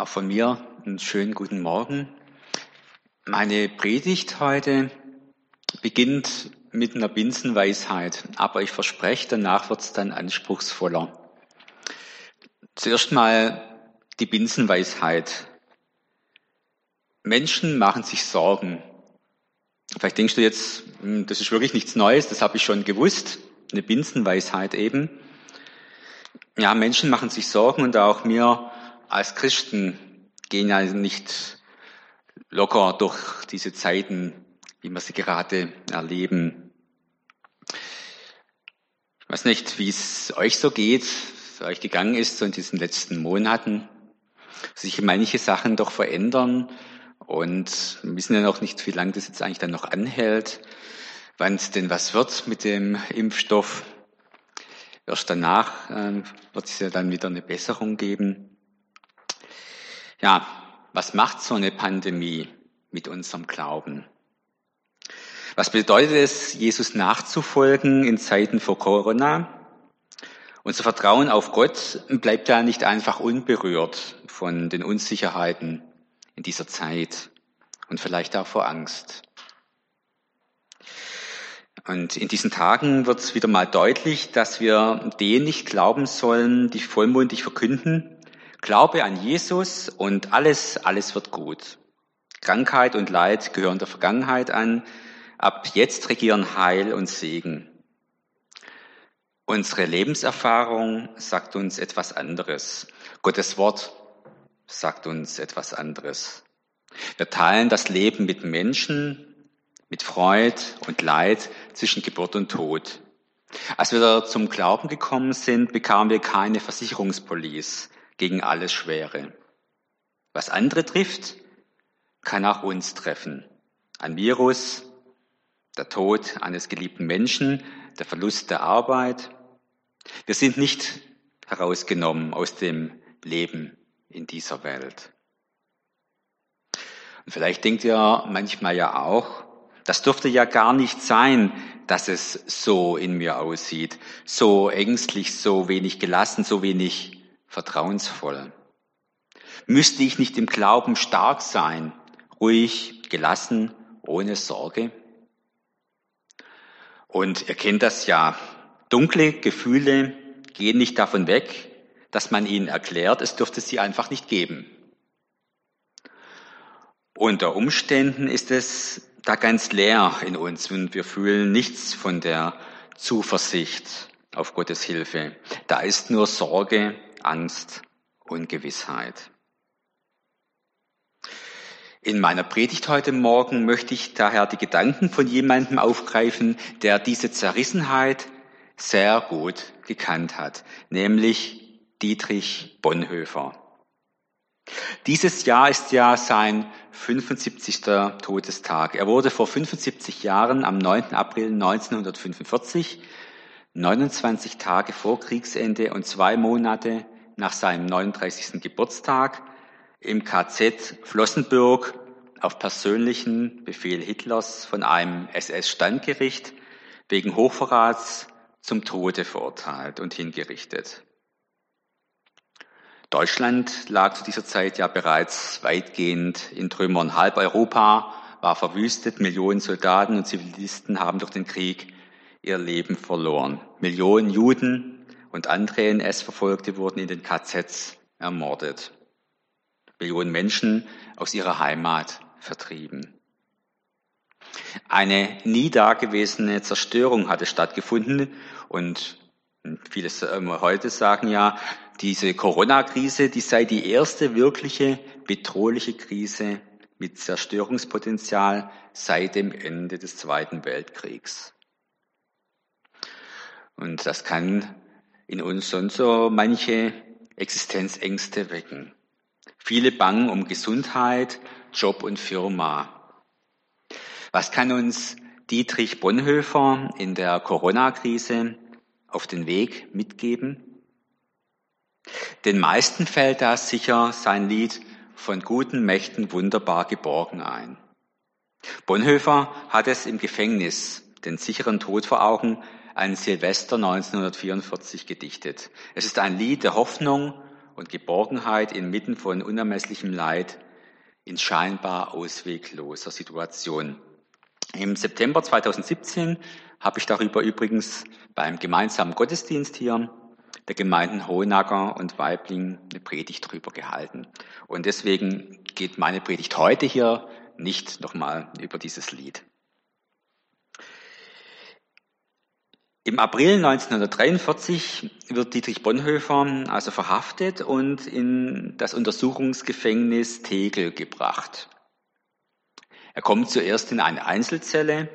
Auch von mir einen schönen guten Morgen. Meine Predigt heute beginnt mit einer Binsenweisheit, aber ich verspreche, danach wird es dann anspruchsvoller. Zuerst mal die Binsenweisheit. Menschen machen sich Sorgen. Vielleicht denkst du jetzt, hm, das ist wirklich nichts Neues, das habe ich schon gewusst. Eine Binsenweisheit eben. Ja, Menschen machen sich Sorgen und auch mir als Christen gehen ja nicht locker durch diese Zeiten, wie wir sie gerade erleben. Ich weiß nicht, wie es euch so geht, es euch gegangen ist so in diesen letzten Monaten. Sich manche Sachen doch verändern und wir wissen ja noch nicht, wie lange das jetzt eigentlich dann noch anhält, wann es denn was wird mit dem Impfstoff. Erst danach äh, wird es ja dann wieder eine Besserung geben. Ja, was macht so eine Pandemie mit unserem Glauben? Was bedeutet es, Jesus nachzufolgen in Zeiten vor Corona? Unser Vertrauen auf Gott bleibt ja nicht einfach unberührt von den Unsicherheiten in dieser Zeit und vielleicht auch vor Angst. Und in diesen Tagen wird es wieder mal deutlich, dass wir denen nicht glauben sollen, die vollmundig verkünden, Glaube an Jesus und alles, alles wird gut. Krankheit und Leid gehören der Vergangenheit an. Ab jetzt regieren Heil und Segen. Unsere Lebenserfahrung sagt uns etwas anderes. Gottes Wort sagt uns etwas anderes. Wir teilen das Leben mit Menschen, mit Freud und Leid zwischen Geburt und Tod. Als wir zum Glauben gekommen sind, bekamen wir keine Versicherungspolice gegen alles Schwere. Was andere trifft, kann auch uns treffen. Ein Virus, der Tod eines geliebten Menschen, der Verlust der Arbeit. Wir sind nicht herausgenommen aus dem Leben in dieser Welt. Und vielleicht denkt ihr manchmal ja auch, das dürfte ja gar nicht sein, dass es so in mir aussieht, so ängstlich, so wenig gelassen, so wenig vertrauensvoll? Müsste ich nicht im Glauben stark sein, ruhig, gelassen, ohne Sorge? Und ihr kennt das ja. Dunkle Gefühle gehen nicht davon weg, dass man ihnen erklärt, es dürfte sie einfach nicht geben. Unter Umständen ist es da ganz leer in uns und wir fühlen nichts von der Zuversicht auf Gottes Hilfe. Da ist nur Sorge, Angst, Ungewissheit. In meiner Predigt heute Morgen möchte ich daher die Gedanken von jemandem aufgreifen, der diese Zerrissenheit sehr gut gekannt hat, nämlich Dietrich Bonhoeffer. Dieses Jahr ist ja sein 75. Todestag. Er wurde vor 75 Jahren am 9. April 1945 29 Tage vor Kriegsende und zwei Monate nach seinem 39. Geburtstag im KZ Flossenbürg auf persönlichen Befehl Hitlers von einem SS-Standgericht wegen Hochverrats zum Tode verurteilt und hingerichtet. Deutschland lag zu dieser Zeit ja bereits weitgehend in Trümmern. Halb Europa war verwüstet, Millionen Soldaten und Zivilisten haben durch den Krieg ihr Leben verloren. Millionen Juden und andere NS-Verfolgte wurden in den KZs ermordet. Millionen Menschen aus ihrer Heimat vertrieben. Eine nie dagewesene Zerstörung hatte stattgefunden und viele heute sagen ja, diese Corona-Krise, die sei die erste wirkliche bedrohliche Krise mit Zerstörungspotenzial seit dem Ende des Zweiten Weltkriegs. Und das kann in uns sonst so manche Existenzängste wecken. Viele bangen um Gesundheit, Job und Firma. Was kann uns Dietrich Bonhoeffer in der Corona-Krise auf den Weg mitgeben? Den meisten fällt da sicher sein Lied von guten Mächten wunderbar geborgen ein. Bonhoeffer hat es im Gefängnis den sicheren Tod vor Augen an Silvester 1944 gedichtet. Es ist ein Lied der Hoffnung und Geborgenheit inmitten von unermesslichem Leid in scheinbar auswegloser Situation. Im September 2017 habe ich darüber übrigens beim gemeinsamen Gottesdienst hier der Gemeinden Hohenacker und Weibling eine Predigt drüber gehalten. Und deswegen geht meine Predigt heute hier nicht nochmal über dieses Lied. Im April 1943 wird Dietrich Bonhoeffer also verhaftet und in das Untersuchungsgefängnis Tegel gebracht. Er kommt zuerst in eine Einzelzelle,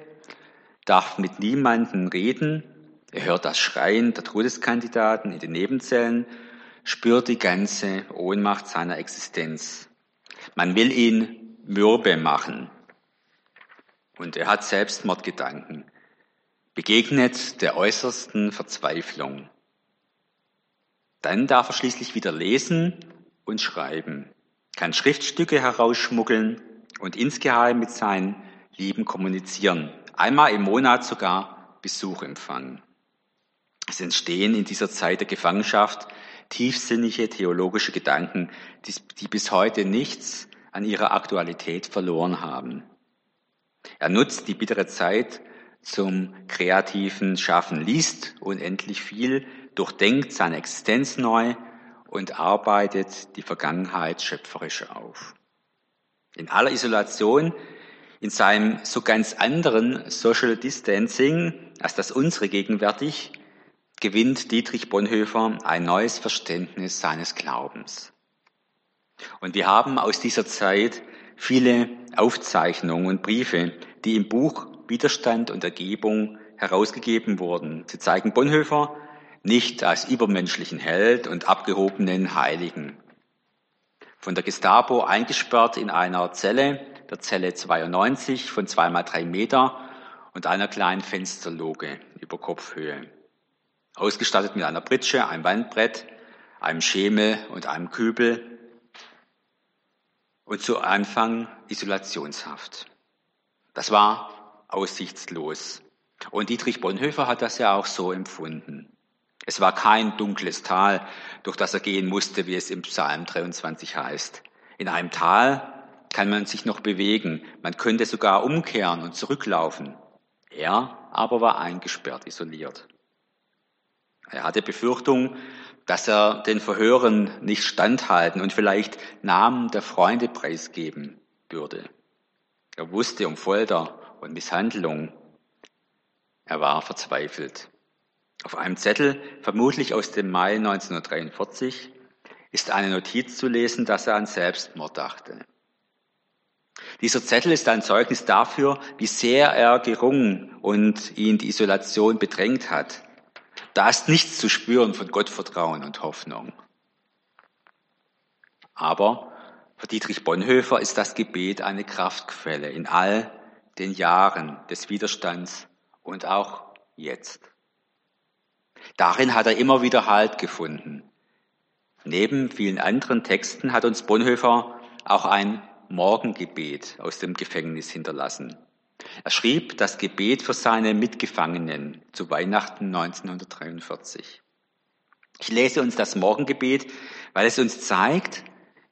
darf mit niemandem reden, er hört das Schreien der Todeskandidaten in den Nebenzellen, spürt die ganze Ohnmacht seiner Existenz. Man will ihn mürbe machen. Und er hat Selbstmordgedanken begegnet der äußersten Verzweiflung. Dann darf er schließlich wieder lesen und schreiben, kann Schriftstücke herausschmuggeln und insgeheim mit seinen Lieben kommunizieren, einmal im Monat sogar Besuch empfangen. Es entstehen in dieser Zeit der Gefangenschaft tiefsinnige theologische Gedanken, die, die bis heute nichts an ihrer Aktualität verloren haben. Er nutzt die bittere Zeit zum kreativen Schaffen, liest unendlich viel, durchdenkt seine Existenz neu und arbeitet die Vergangenheit schöpferisch auf. In aller Isolation, in seinem so ganz anderen Social Distancing, als das unsere gegenwärtig, gewinnt Dietrich Bonhoeffer ein neues Verständnis seines Glaubens. Und wir haben aus dieser Zeit viele Aufzeichnungen und Briefe, die im Buch Widerstand und Ergebung herausgegeben wurden. Sie zeigen Bonhoeffer nicht als übermenschlichen Held und abgehobenen Heiligen. Von der Gestapo eingesperrt in einer Zelle, der Zelle 92 von zweimal drei Meter und einer kleinen Fensterloge über Kopfhöhe. Ausgestattet mit einer Pritsche, einem Wandbrett, einem Schemel und einem Kübel und zu Anfang Isolationshaft. Das war aussichtslos. Und Dietrich Bonhoeffer hat das ja auch so empfunden. Es war kein dunkles Tal, durch das er gehen musste, wie es im Psalm 23 heißt. In einem Tal kann man sich noch bewegen, man könnte sogar umkehren und zurücklaufen. Er aber war eingesperrt, isoliert. Er hatte Befürchtung, dass er den Verhören nicht standhalten und vielleicht Namen der Freunde preisgeben würde. Er wusste um Folter und Misshandlung. Er war verzweifelt. Auf einem Zettel, vermutlich aus dem Mai 1943, ist eine Notiz zu lesen, dass er an Selbstmord dachte. Dieser Zettel ist ein Zeugnis dafür, wie sehr er gerungen und ihn die Isolation bedrängt hat. Da ist nichts zu spüren von Gottvertrauen und Hoffnung. Aber für Dietrich Bonhoeffer ist das Gebet eine Kraftquelle in all den Jahren des Widerstands und auch jetzt. Darin hat er immer wieder Halt gefunden. Neben vielen anderen Texten hat uns Bonhoeffer auch ein Morgengebet aus dem Gefängnis hinterlassen. Er schrieb das Gebet für seine Mitgefangenen zu Weihnachten 1943. Ich lese uns das Morgengebet, weil es uns zeigt,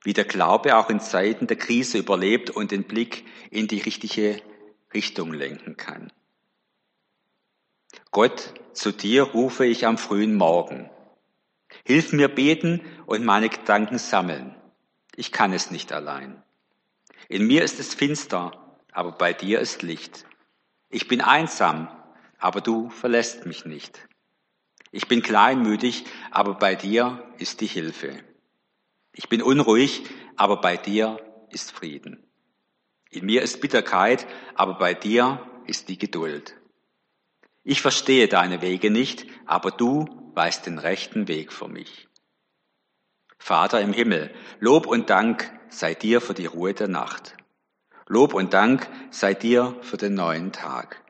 wie der Glaube auch in Zeiten der Krise überlebt und den Blick in die richtige Richtung lenken kann. Gott, zu dir rufe ich am frühen Morgen. Hilf mir beten und meine Gedanken sammeln. Ich kann es nicht allein. In mir ist es finster, aber bei dir ist Licht. Ich bin einsam, aber du verlässt mich nicht. Ich bin kleinmütig, aber bei dir ist die Hilfe. Ich bin unruhig, aber bei dir ist Frieden. In mir ist Bitterkeit, aber bei dir ist die Geduld. Ich verstehe deine Wege nicht, aber du weißt den rechten Weg für mich. Vater im Himmel, Lob und Dank sei dir für die Ruhe der Nacht. Lob und Dank sei dir für den neuen Tag.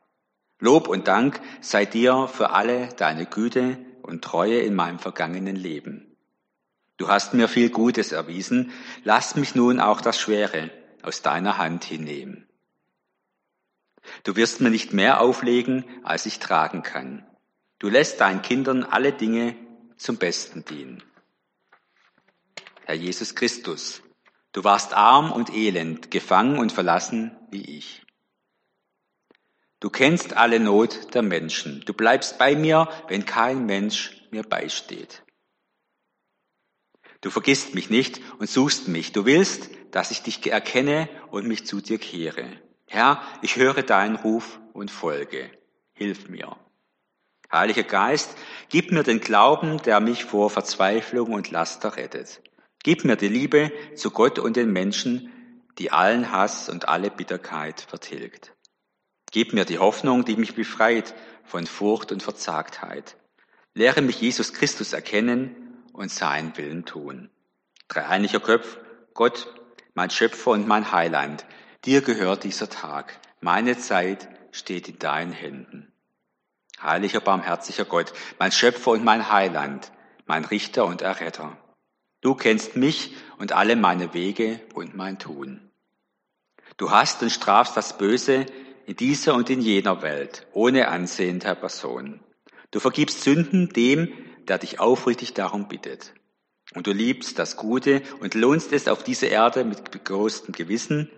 Lob und Dank sei dir für alle deine Güte und Treue in meinem vergangenen Leben. Du hast mir viel Gutes erwiesen, lass mich nun auch das Schwere, aus deiner Hand hinnehmen. Du wirst mir nicht mehr auflegen, als ich tragen kann. Du lässt deinen Kindern alle Dinge zum Besten dienen. Herr Jesus Christus. Du warst arm und elend, gefangen und verlassen wie ich. Du kennst alle Not der Menschen. Du bleibst bei mir, wenn kein Mensch mir beisteht. Du vergisst mich nicht und suchst mich. Du willst, dass ich dich erkenne und mich zu dir kehre. Herr, ich höre deinen Ruf und folge. Hilf mir. Heiliger Geist, gib mir den Glauben, der mich vor Verzweiflung und Laster rettet. Gib mir die Liebe zu Gott und den Menschen, die allen Hass und alle Bitterkeit vertilgt. Gib mir die Hoffnung, die mich befreit von Furcht und Verzagtheit. Lehre mich Jesus Christus erkennen und seinen Willen tun. Dreieiniger Köpf, Gott, mein Schöpfer und mein Heiland, dir gehört dieser Tag. Meine Zeit steht in deinen Händen. Heiliger, barmherziger Gott, mein Schöpfer und mein Heiland, mein Richter und Erretter. Du kennst mich und alle meine Wege und mein Tun. Du hast und strafst das Böse in dieser und in jener Welt, ohne Ansehen der Person. Du vergibst Sünden dem, der dich aufrichtig darum bittet. Und du liebst das Gute und lohnst es auf dieser Erde mit großem Gewissen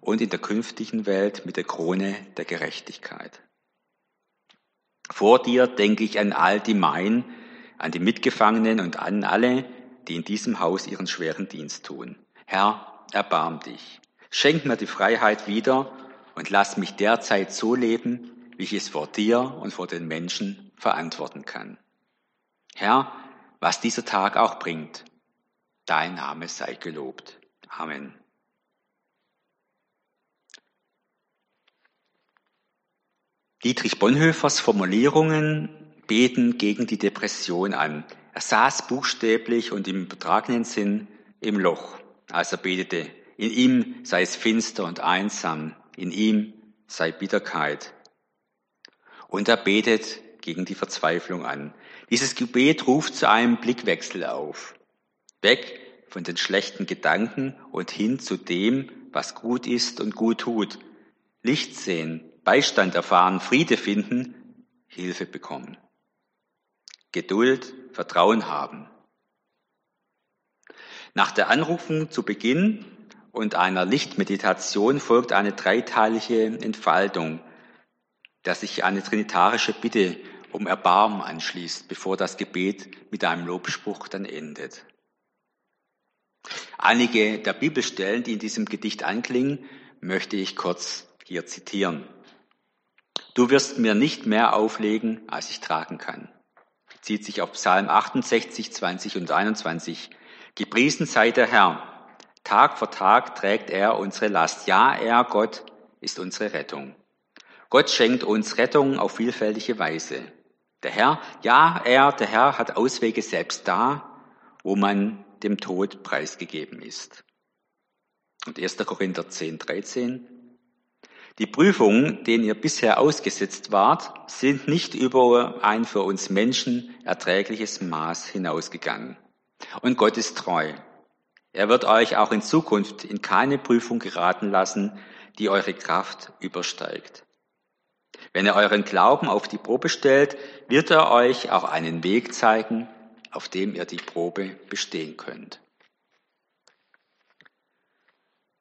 und in der künftigen Welt mit der Krone der Gerechtigkeit. Vor dir denke ich an all die Mein, an die Mitgefangenen und an alle, die in diesem Haus ihren schweren Dienst tun. Herr, erbarm dich. Schenk mir die Freiheit wieder und lass mich derzeit so leben, wie ich es vor dir und vor den Menschen verantworten kann. Herr, was dieser Tag auch bringt, dein Name sei gelobt. Amen. Dietrich Bonhoeffers Formulierungen beten gegen die Depression an. Er saß buchstäblich und im übertragenen Sinn im Loch, als er betete. In ihm sei es finster und einsam, in ihm sei Bitterkeit. Und er betet gegen die Verzweiflung an. Dieses Gebet ruft zu einem Blickwechsel auf. Weg von den schlechten Gedanken und hin zu dem, was gut ist und gut tut. Licht sehen, Beistand erfahren, Friede finden, Hilfe bekommen. Geduld, Vertrauen haben. Nach der Anrufung zu Beginn und einer Lichtmeditation folgt eine dreiteilige Entfaltung, dass sich eine trinitarische Bitte um Erbarmen anschließt, bevor das Gebet mit einem Lobspruch dann endet. Einige der Bibelstellen, die in diesem Gedicht anklingen, möchte ich kurz hier zitieren. Du wirst mir nicht mehr auflegen, als ich tragen kann zieht sich auf Psalm 68, 20 und 21. Gepriesen sei der Herr. Tag für Tag trägt er unsere Last. Ja, er, Gott, ist unsere Rettung. Gott schenkt uns Rettung auf vielfältige Weise. Der Herr, ja, er, der Herr hat Auswege selbst da, wo man dem Tod preisgegeben ist. Und 1. Korinther 10, 13. Die Prüfungen, denen ihr bisher ausgesetzt wart, sind nicht über ein für uns Menschen erträgliches Maß hinausgegangen. Und Gott ist treu. Er wird euch auch in Zukunft in keine Prüfung geraten lassen, die eure Kraft übersteigt. Wenn er euren Glauben auf die Probe stellt, wird er euch auch einen Weg zeigen, auf dem ihr die Probe bestehen könnt.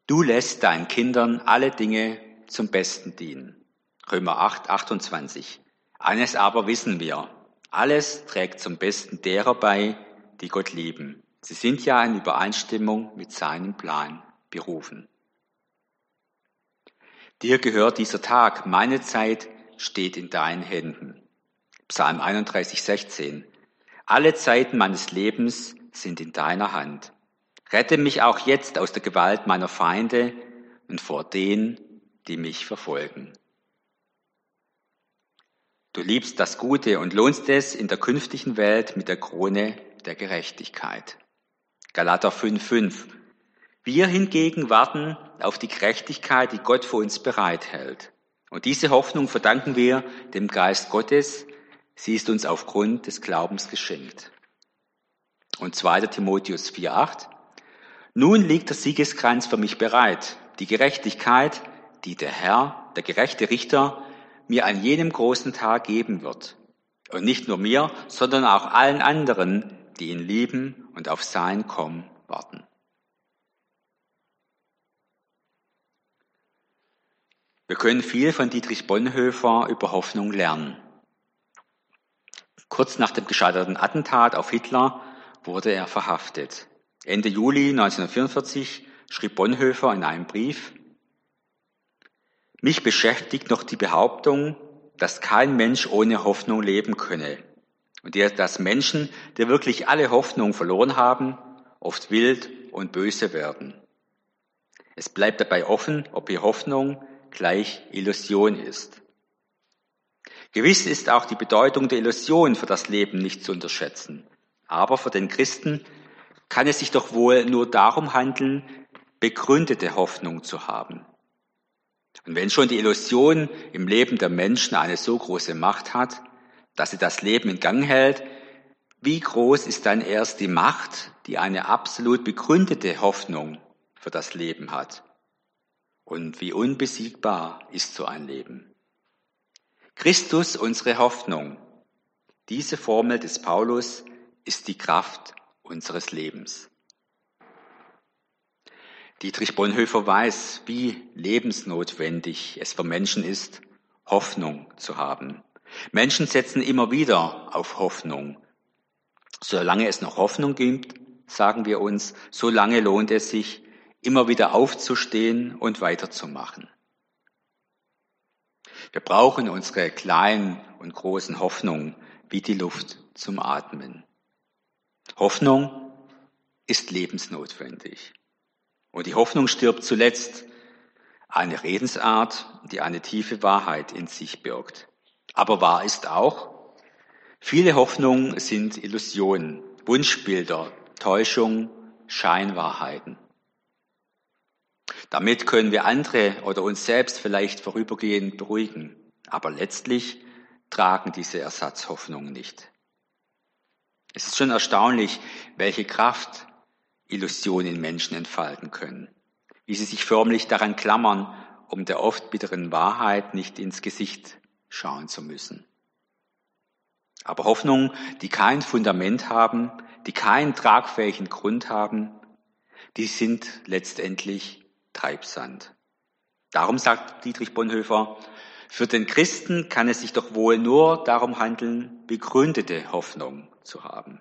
Du lässt deinen Kindern alle Dinge zum Besten dienen. Römer 8, 28. Eines aber wissen wir. Alles trägt zum Besten derer bei, die Gott lieben. Sie sind ja in Übereinstimmung mit seinem Plan berufen. Dir gehört dieser Tag, meine Zeit steht in deinen Händen. Psalm 31, 16. Alle Zeiten meines Lebens sind in deiner Hand. Rette mich auch jetzt aus der Gewalt meiner Feinde und vor denen, die mich verfolgen. Du liebst das Gute und lohnst es in der künftigen Welt mit der Krone der Gerechtigkeit. Galater 5,5. Wir hingegen warten auf die Gerechtigkeit, die Gott für uns bereithält. Und diese Hoffnung verdanken wir dem Geist Gottes. Sie ist uns aufgrund des Glaubens geschenkt. Und 2. Timotheus 4,8. Nun liegt der Siegeskranz für mich bereit, die Gerechtigkeit, die der Herr, der gerechte Richter, mir an jenem großen Tag geben wird. Und nicht nur mir, sondern auch allen anderen, die ihn lieben und auf sein Kommen warten. Wir können viel von Dietrich Bonhoeffer über Hoffnung lernen. Kurz nach dem gescheiterten Attentat auf Hitler wurde er verhaftet. Ende Juli 1944 schrieb Bonhoeffer in einem Brief, mich beschäftigt noch die Behauptung, dass kein Mensch ohne Hoffnung leben könne und dass Menschen, die wirklich alle Hoffnung verloren haben, oft wild und böse werden. Es bleibt dabei offen, ob die Hoffnung gleich Illusion ist. Gewiss ist auch die Bedeutung der Illusion für das Leben nicht zu unterschätzen. Aber für den Christen kann es sich doch wohl nur darum handeln, begründete Hoffnung zu haben. Und wenn schon die Illusion im Leben der Menschen eine so große Macht hat, dass sie das Leben in Gang hält, wie groß ist dann erst die Macht, die eine absolut begründete Hoffnung für das Leben hat? Und wie unbesiegbar ist so ein Leben? Christus, unsere Hoffnung. Diese Formel des Paulus ist die Kraft unseres Lebens. Dietrich Bonhoeffer weiß, wie lebensnotwendig es für Menschen ist, Hoffnung zu haben. Menschen setzen immer wieder auf Hoffnung. Solange es noch Hoffnung gibt, sagen wir uns, solange lohnt es sich, immer wieder aufzustehen und weiterzumachen. Wir brauchen unsere kleinen und großen Hoffnungen wie die Luft zum Atmen. Hoffnung ist lebensnotwendig. Und die Hoffnung stirbt zuletzt. Eine Redensart, die eine tiefe Wahrheit in sich birgt. Aber wahr ist auch, viele Hoffnungen sind Illusionen, Wunschbilder, Täuschung, Scheinwahrheiten. Damit können wir andere oder uns selbst vielleicht vorübergehend beruhigen, aber letztlich tragen diese Ersatzhoffnungen nicht. Es ist schon erstaunlich, welche Kraft Illusionen Menschen entfalten können, wie sie sich förmlich daran klammern, um der oft bitteren Wahrheit nicht ins Gesicht schauen zu müssen. Aber Hoffnungen, die kein Fundament haben, die keinen tragfähigen Grund haben, die sind letztendlich Treibsand. Darum sagt Dietrich Bonhoeffer, für den Christen kann es sich doch wohl nur darum handeln, begründete Hoffnung zu haben.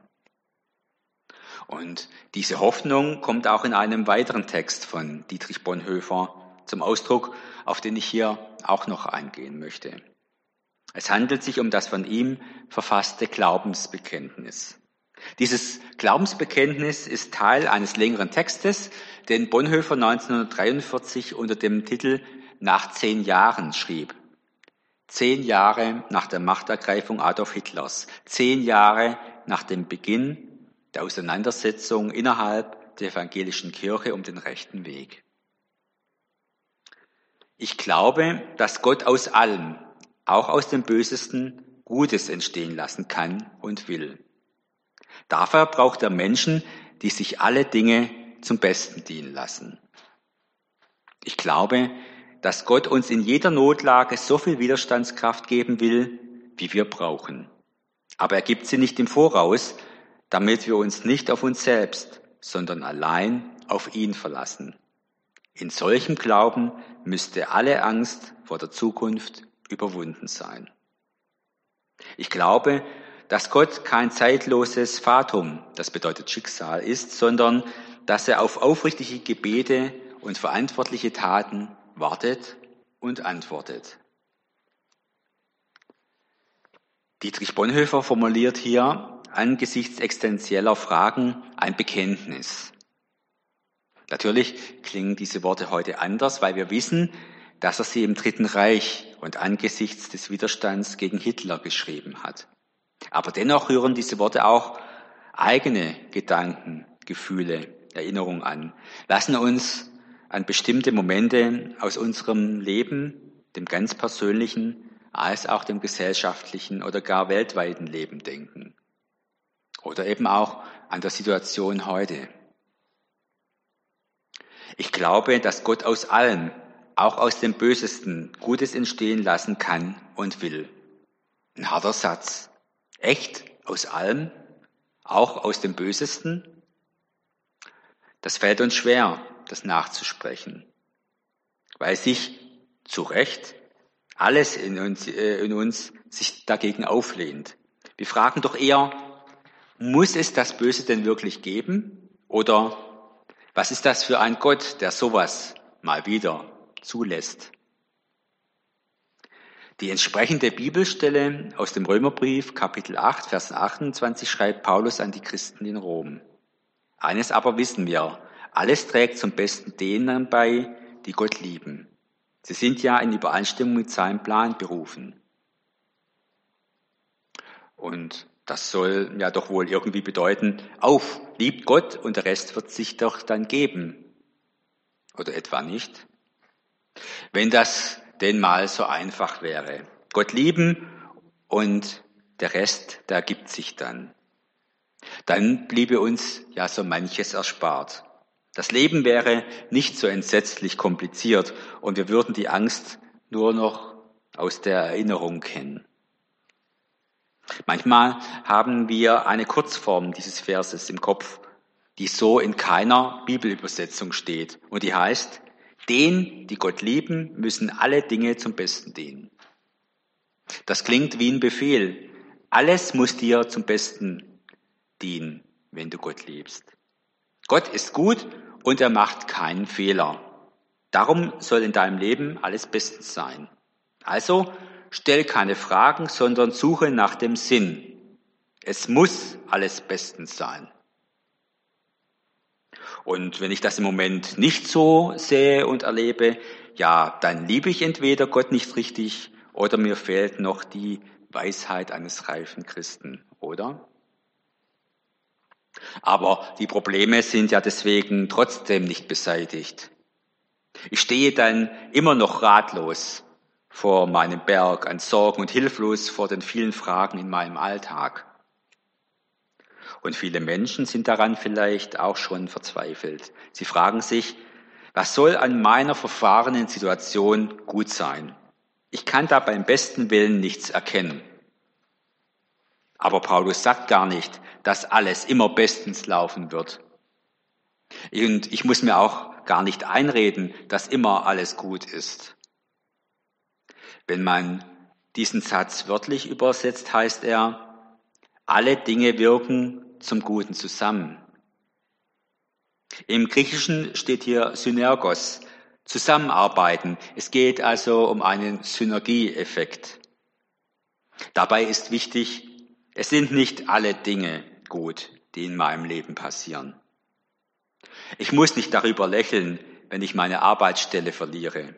Und diese Hoffnung kommt auch in einem weiteren Text von Dietrich Bonhoeffer zum Ausdruck, auf den ich hier auch noch eingehen möchte. Es handelt sich um das von ihm verfasste Glaubensbekenntnis. Dieses Glaubensbekenntnis ist Teil eines längeren Textes, den Bonhoeffer 1943 unter dem Titel Nach zehn Jahren schrieb. Zehn Jahre nach der Machtergreifung Adolf Hitlers, zehn Jahre nach dem Beginn der Auseinandersetzung innerhalb der evangelischen Kirche um den rechten Weg. Ich glaube, dass Gott aus allem, auch aus dem Bösesten, Gutes entstehen lassen kann und will. Dafür braucht er Menschen, die sich alle Dinge zum Besten dienen lassen. Ich glaube, dass Gott uns in jeder Notlage so viel Widerstandskraft geben will, wie wir brauchen. Aber er gibt sie nicht im Voraus, damit wir uns nicht auf uns selbst, sondern allein auf ihn verlassen. In solchem Glauben müsste alle Angst vor der Zukunft überwunden sein. Ich glaube, dass Gott kein zeitloses Fatum, das bedeutet Schicksal, ist, sondern dass er auf aufrichtige Gebete und verantwortliche Taten wartet und antwortet. Dietrich Bonhoeffer formuliert hier angesichts existenzieller Fragen ein Bekenntnis. Natürlich klingen diese Worte heute anders, weil wir wissen, dass er sie im Dritten Reich und angesichts des Widerstands gegen Hitler geschrieben hat. Aber dennoch rühren diese Worte auch eigene Gedanken, Gefühle, Erinnerungen an, lassen uns an bestimmte Momente aus unserem Leben, dem ganz persönlichen, als auch dem gesellschaftlichen oder gar weltweiten Leben denken. Oder eben auch an der Situation heute. Ich glaube, dass Gott aus allem, auch aus dem Bösesten, Gutes entstehen lassen kann und will. Ein harter Satz. Echt? Aus allem? Auch aus dem Bösesten? Das fällt uns schwer, das nachzusprechen, weil sich zu Recht alles in uns, äh, in uns sich dagegen auflehnt. Wir fragen doch eher, muss es das Böse denn wirklich geben? Oder was ist das für ein Gott, der sowas mal wieder zulässt? Die entsprechende Bibelstelle aus dem Römerbrief, Kapitel 8, Vers 28, schreibt Paulus an die Christen in Rom. Eines aber wissen wir, alles trägt zum Besten denen bei, die Gott lieben. Sie sind ja in Übereinstimmung mit seinem Plan berufen. Und das soll ja doch wohl irgendwie bedeuten, auf, liebt Gott und der Rest wird sich doch dann geben. Oder etwa nicht? Wenn das denn mal so einfach wäre. Gott lieben und der Rest, der gibt sich dann. Dann bliebe uns ja so manches erspart. Das Leben wäre nicht so entsetzlich kompliziert und wir würden die Angst nur noch aus der Erinnerung kennen. Manchmal haben wir eine Kurzform dieses Verses im Kopf, die so in keiner Bibelübersetzung steht und die heißt, den, die Gott lieben, müssen alle Dinge zum Besten dienen. Das klingt wie ein Befehl. Alles muss dir zum Besten dienen, wenn du Gott liebst. Gott ist gut und er macht keinen Fehler. Darum soll in deinem Leben alles bestens sein. Also stell keine Fragen, sondern suche nach dem Sinn. Es muss alles bestens sein. Und wenn ich das im Moment nicht so sehe und erlebe, ja, dann liebe ich entweder Gott nicht richtig oder mir fehlt noch die Weisheit eines reifen Christen, oder? Aber die Probleme sind ja deswegen trotzdem nicht beseitigt. Ich stehe dann immer noch ratlos vor meinem Berg an Sorgen und hilflos vor den vielen Fragen in meinem Alltag. Und viele Menschen sind daran vielleicht auch schon verzweifelt. Sie fragen sich, was soll an meiner verfahrenen Situation gut sein? Ich kann da beim besten Willen nichts erkennen. Aber Paulus sagt gar nicht, dass alles immer bestens laufen wird. Und ich muss mir auch gar nicht einreden, dass immer alles gut ist. Wenn man diesen Satz wörtlich übersetzt, heißt er, alle Dinge wirken zum Guten zusammen. Im Griechischen steht hier Synergos, zusammenarbeiten. Es geht also um einen Synergieeffekt. Dabei ist wichtig, es sind nicht alle Dinge gut, die in meinem Leben passieren. Ich muss nicht darüber lächeln, wenn ich meine Arbeitsstelle verliere.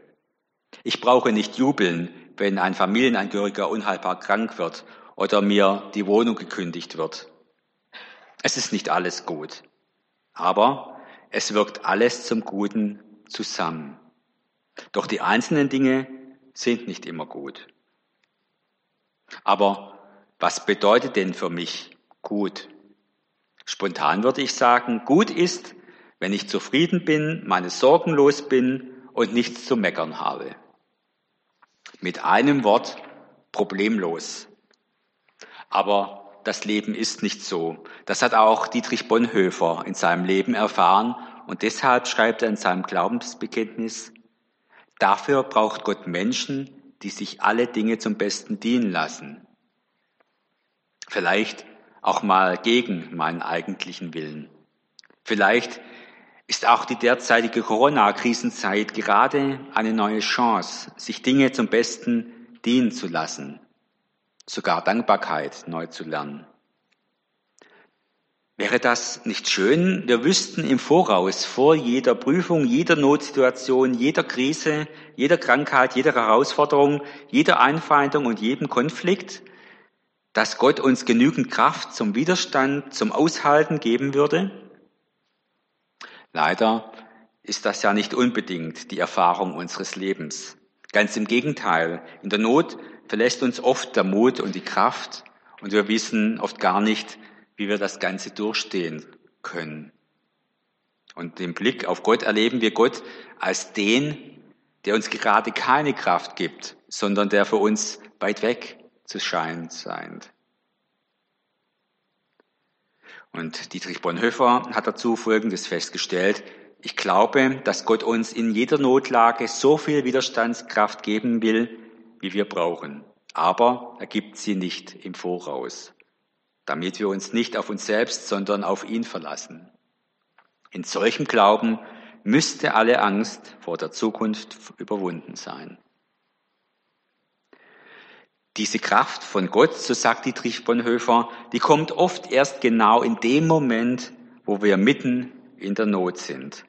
Ich brauche nicht jubeln, wenn ein Familienangehöriger unheilbar krank wird oder mir die Wohnung gekündigt wird. Es ist nicht alles gut, aber es wirkt alles zum Guten zusammen. Doch die einzelnen Dinge sind nicht immer gut. Aber was bedeutet denn für mich gut? Spontan würde ich sagen, gut ist, wenn ich zufrieden bin, meine Sorgen los bin und nichts zu meckern habe. Mit einem Wort problemlos. Aber das Leben ist nicht so. Das hat auch Dietrich Bonhoeffer in seinem Leben erfahren und deshalb schreibt er in seinem Glaubensbekenntnis, dafür braucht Gott Menschen, die sich alle Dinge zum Besten dienen lassen. Vielleicht auch mal gegen meinen eigentlichen Willen. Vielleicht ist auch die derzeitige Corona-Krisenzeit gerade eine neue Chance, sich Dinge zum Besten dienen zu lassen sogar Dankbarkeit neu zu lernen. Wäre das nicht schön? Wir wüssten im Voraus, vor jeder Prüfung, jeder Notsituation, jeder Krise, jeder Krankheit, jeder Herausforderung, jeder Einfeindung und jedem Konflikt, dass Gott uns genügend Kraft zum Widerstand, zum Aushalten geben würde? Leider ist das ja nicht unbedingt die Erfahrung unseres Lebens. Ganz im Gegenteil. In der Not verlässt uns oft der Mut und die Kraft und wir wissen oft gar nicht, wie wir das Ganze durchstehen können. Und im Blick auf Gott erleben wir Gott als den, der uns gerade keine Kraft gibt, sondern der für uns weit weg zu scheinen scheint. Und Dietrich Bonhoeffer hat dazu Folgendes festgestellt. Ich glaube, dass Gott uns in jeder Notlage so viel Widerstandskraft geben will, wie wir brauchen. Aber er gibt sie nicht im Voraus, damit wir uns nicht auf uns selbst, sondern auf ihn verlassen. In solchem Glauben müsste alle Angst vor der Zukunft überwunden sein. Diese Kraft von Gott, so sagt Dietrich Bonhoeffer, die kommt oft erst genau in dem Moment, wo wir mitten in der Not sind.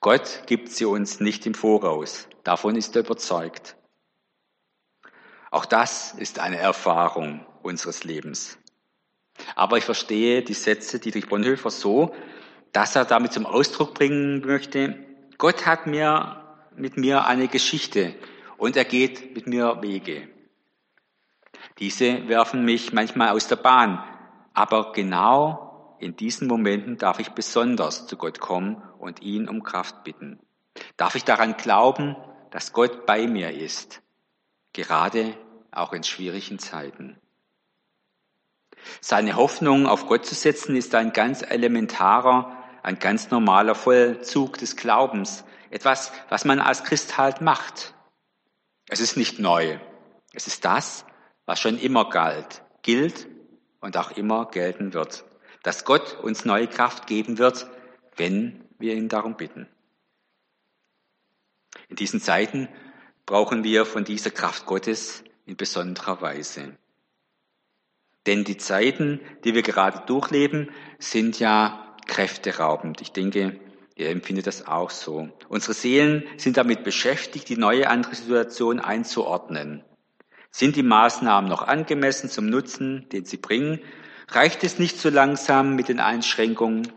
Gott gibt sie uns nicht im Voraus. Davon ist er überzeugt. Auch das ist eine Erfahrung unseres Lebens. Aber ich verstehe die Sätze Dietrich Bonhoeffer so, dass er damit zum Ausdruck bringen möchte, Gott hat mir, mit mir eine Geschichte und er geht mit mir Wege. Diese werfen mich manchmal aus der Bahn, aber genau in diesen Momenten darf ich besonders zu Gott kommen und ihn um Kraft bitten. Darf ich daran glauben, dass Gott bei mir ist, gerade auch in schwierigen Zeiten. Seine Hoffnung auf Gott zu setzen ist ein ganz elementarer, ein ganz normaler Vollzug des Glaubens, etwas, was man als Christ halt macht. Es ist nicht neu. Es ist das, was schon immer galt, gilt und auch immer gelten wird. Dass Gott uns neue Kraft geben wird, wenn wir ihn darum bitten. In diesen Zeiten brauchen wir von dieser Kraft Gottes in besonderer Weise. Denn die Zeiten, die wir gerade durchleben, sind ja kräfteraubend. Ich denke, ihr empfindet das auch so. Unsere Seelen sind damit beschäftigt, die neue andere Situation einzuordnen. Sind die Maßnahmen noch angemessen zum Nutzen, den sie bringen? Reicht es nicht so langsam mit den Einschränkungen?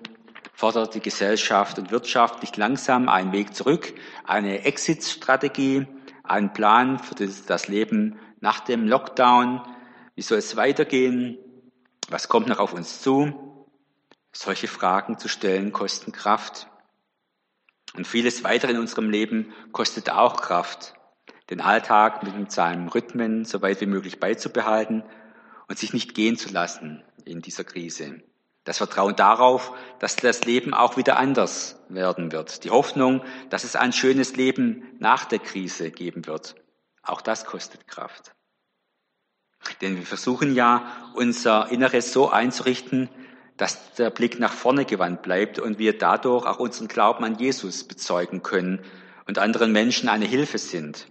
Fordert die Gesellschaft und Wirtschaft nicht langsam einen Weg zurück, eine Exit-Strategie, einen Plan für das Leben nach dem Lockdown? Wie soll es weitergehen? Was kommt noch auf uns zu? Solche Fragen zu stellen kosten Kraft. Und vieles weitere in unserem Leben kostet auch Kraft den Alltag mit seinen Rhythmen so weit wie möglich beizubehalten und sich nicht gehen zu lassen in dieser Krise. Das Vertrauen darauf, dass das Leben auch wieder anders werden wird. Die Hoffnung, dass es ein schönes Leben nach der Krise geben wird. Auch das kostet Kraft. Denn wir versuchen ja, unser Inneres so einzurichten, dass der Blick nach vorne gewandt bleibt und wir dadurch auch unseren Glauben an Jesus bezeugen können und anderen Menschen eine Hilfe sind.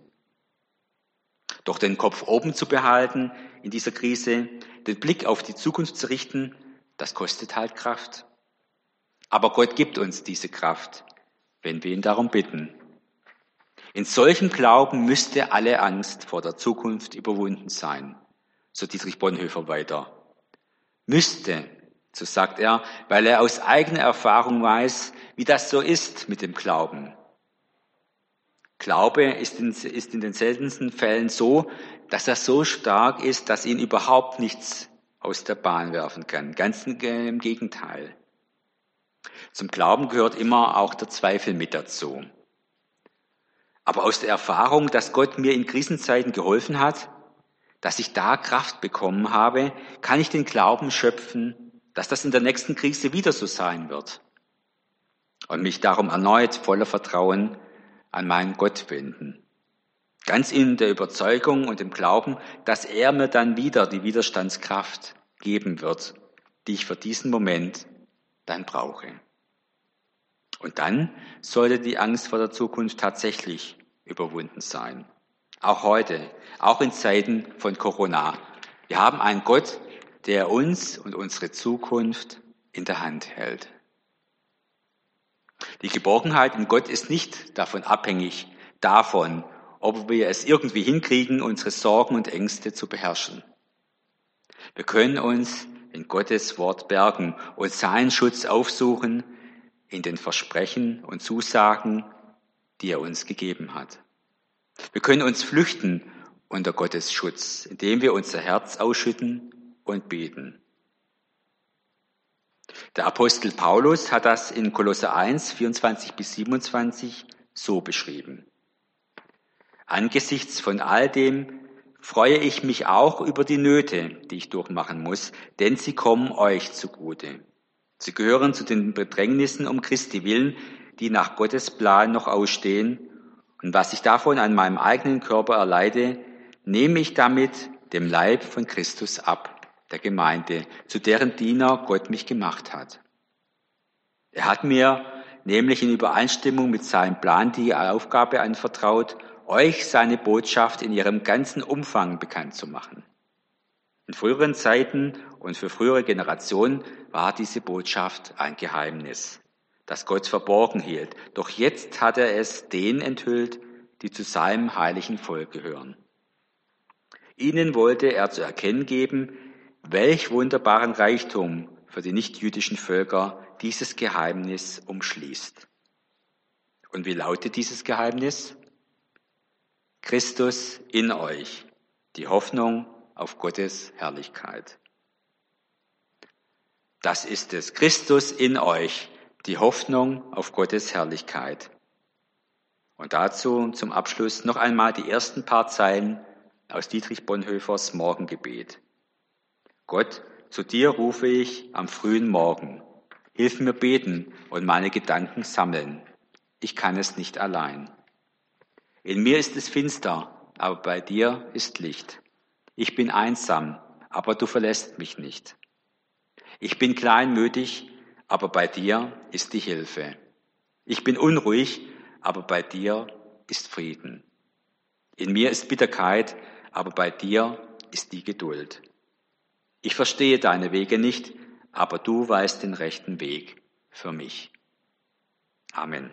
Doch den Kopf oben zu behalten in dieser Krise, den Blick auf die Zukunft zu richten, das kostet halt Kraft. Aber Gott gibt uns diese Kraft, wenn wir ihn darum bitten. In solchem Glauben müsste alle Angst vor der Zukunft überwunden sein, so Dietrich Bonhoeffer weiter. Müsste, so sagt er, weil er aus eigener Erfahrung weiß, wie das so ist mit dem Glauben. Glaube ist in, ist in den seltensten Fällen so, dass er so stark ist, dass ihn überhaupt nichts aus der Bahn werfen kann. Ganz im Gegenteil. Zum Glauben gehört immer auch der Zweifel mit dazu. Aber aus der Erfahrung, dass Gott mir in Krisenzeiten geholfen hat, dass ich da Kraft bekommen habe, kann ich den Glauben schöpfen, dass das in der nächsten Krise wieder so sein wird. Und mich darum erneut voller Vertrauen an meinen Gott wenden. Ganz in der Überzeugung und im Glauben, dass er mir dann wieder die Widerstandskraft geben wird, die ich für diesen Moment dann brauche. Und dann sollte die Angst vor der Zukunft tatsächlich überwunden sein. Auch heute, auch in Zeiten von Corona. Wir haben einen Gott, der uns und unsere Zukunft in der Hand hält. Die Geborgenheit in Gott ist nicht davon abhängig, davon, ob wir es irgendwie hinkriegen, unsere Sorgen und Ängste zu beherrschen. Wir können uns in Gottes Wort bergen und seinen Schutz aufsuchen in den Versprechen und Zusagen, die er uns gegeben hat. Wir können uns flüchten unter Gottes Schutz, indem wir unser Herz ausschütten und beten. Der Apostel Paulus hat das in Kolosse 1, 24 bis 27 so beschrieben. Angesichts von all dem freue ich mich auch über die Nöte, die ich durchmachen muss, denn sie kommen euch zugute. Sie gehören zu den Bedrängnissen um Christi willen, die nach Gottes Plan noch ausstehen. Und was ich davon an meinem eigenen Körper erleide, nehme ich damit dem Leib von Christus ab, der Gemeinde, zu deren Diener Gott mich gemacht hat. Er hat mir nämlich in Übereinstimmung mit seinem Plan die Aufgabe anvertraut, euch seine Botschaft in ihrem ganzen Umfang bekannt zu machen. In früheren Zeiten und für frühere Generationen war diese Botschaft ein Geheimnis, das Gott verborgen hielt. Doch jetzt hat er es denen enthüllt, die zu seinem heiligen Volk gehören. Ihnen wollte er zu erkennen geben, welch wunderbaren Reichtum für die nichtjüdischen Völker dieses Geheimnis umschließt. Und wie lautet dieses Geheimnis? Christus in euch, die Hoffnung auf Gottes Herrlichkeit. Das ist es, Christus in euch, die Hoffnung auf Gottes Herrlichkeit. Und dazu zum Abschluss noch einmal die ersten paar Zeilen aus Dietrich Bonhoeffers Morgengebet. Gott, zu dir rufe ich am frühen Morgen. Hilf mir beten und meine Gedanken sammeln. Ich kann es nicht allein. In mir ist es finster, aber bei dir ist Licht. Ich bin einsam, aber du verlässt mich nicht. Ich bin kleinmütig, aber bei dir ist die Hilfe. Ich bin unruhig, aber bei dir ist Frieden. In mir ist Bitterkeit, aber bei dir ist die Geduld. Ich verstehe deine Wege nicht, aber du weißt den rechten Weg für mich. Amen.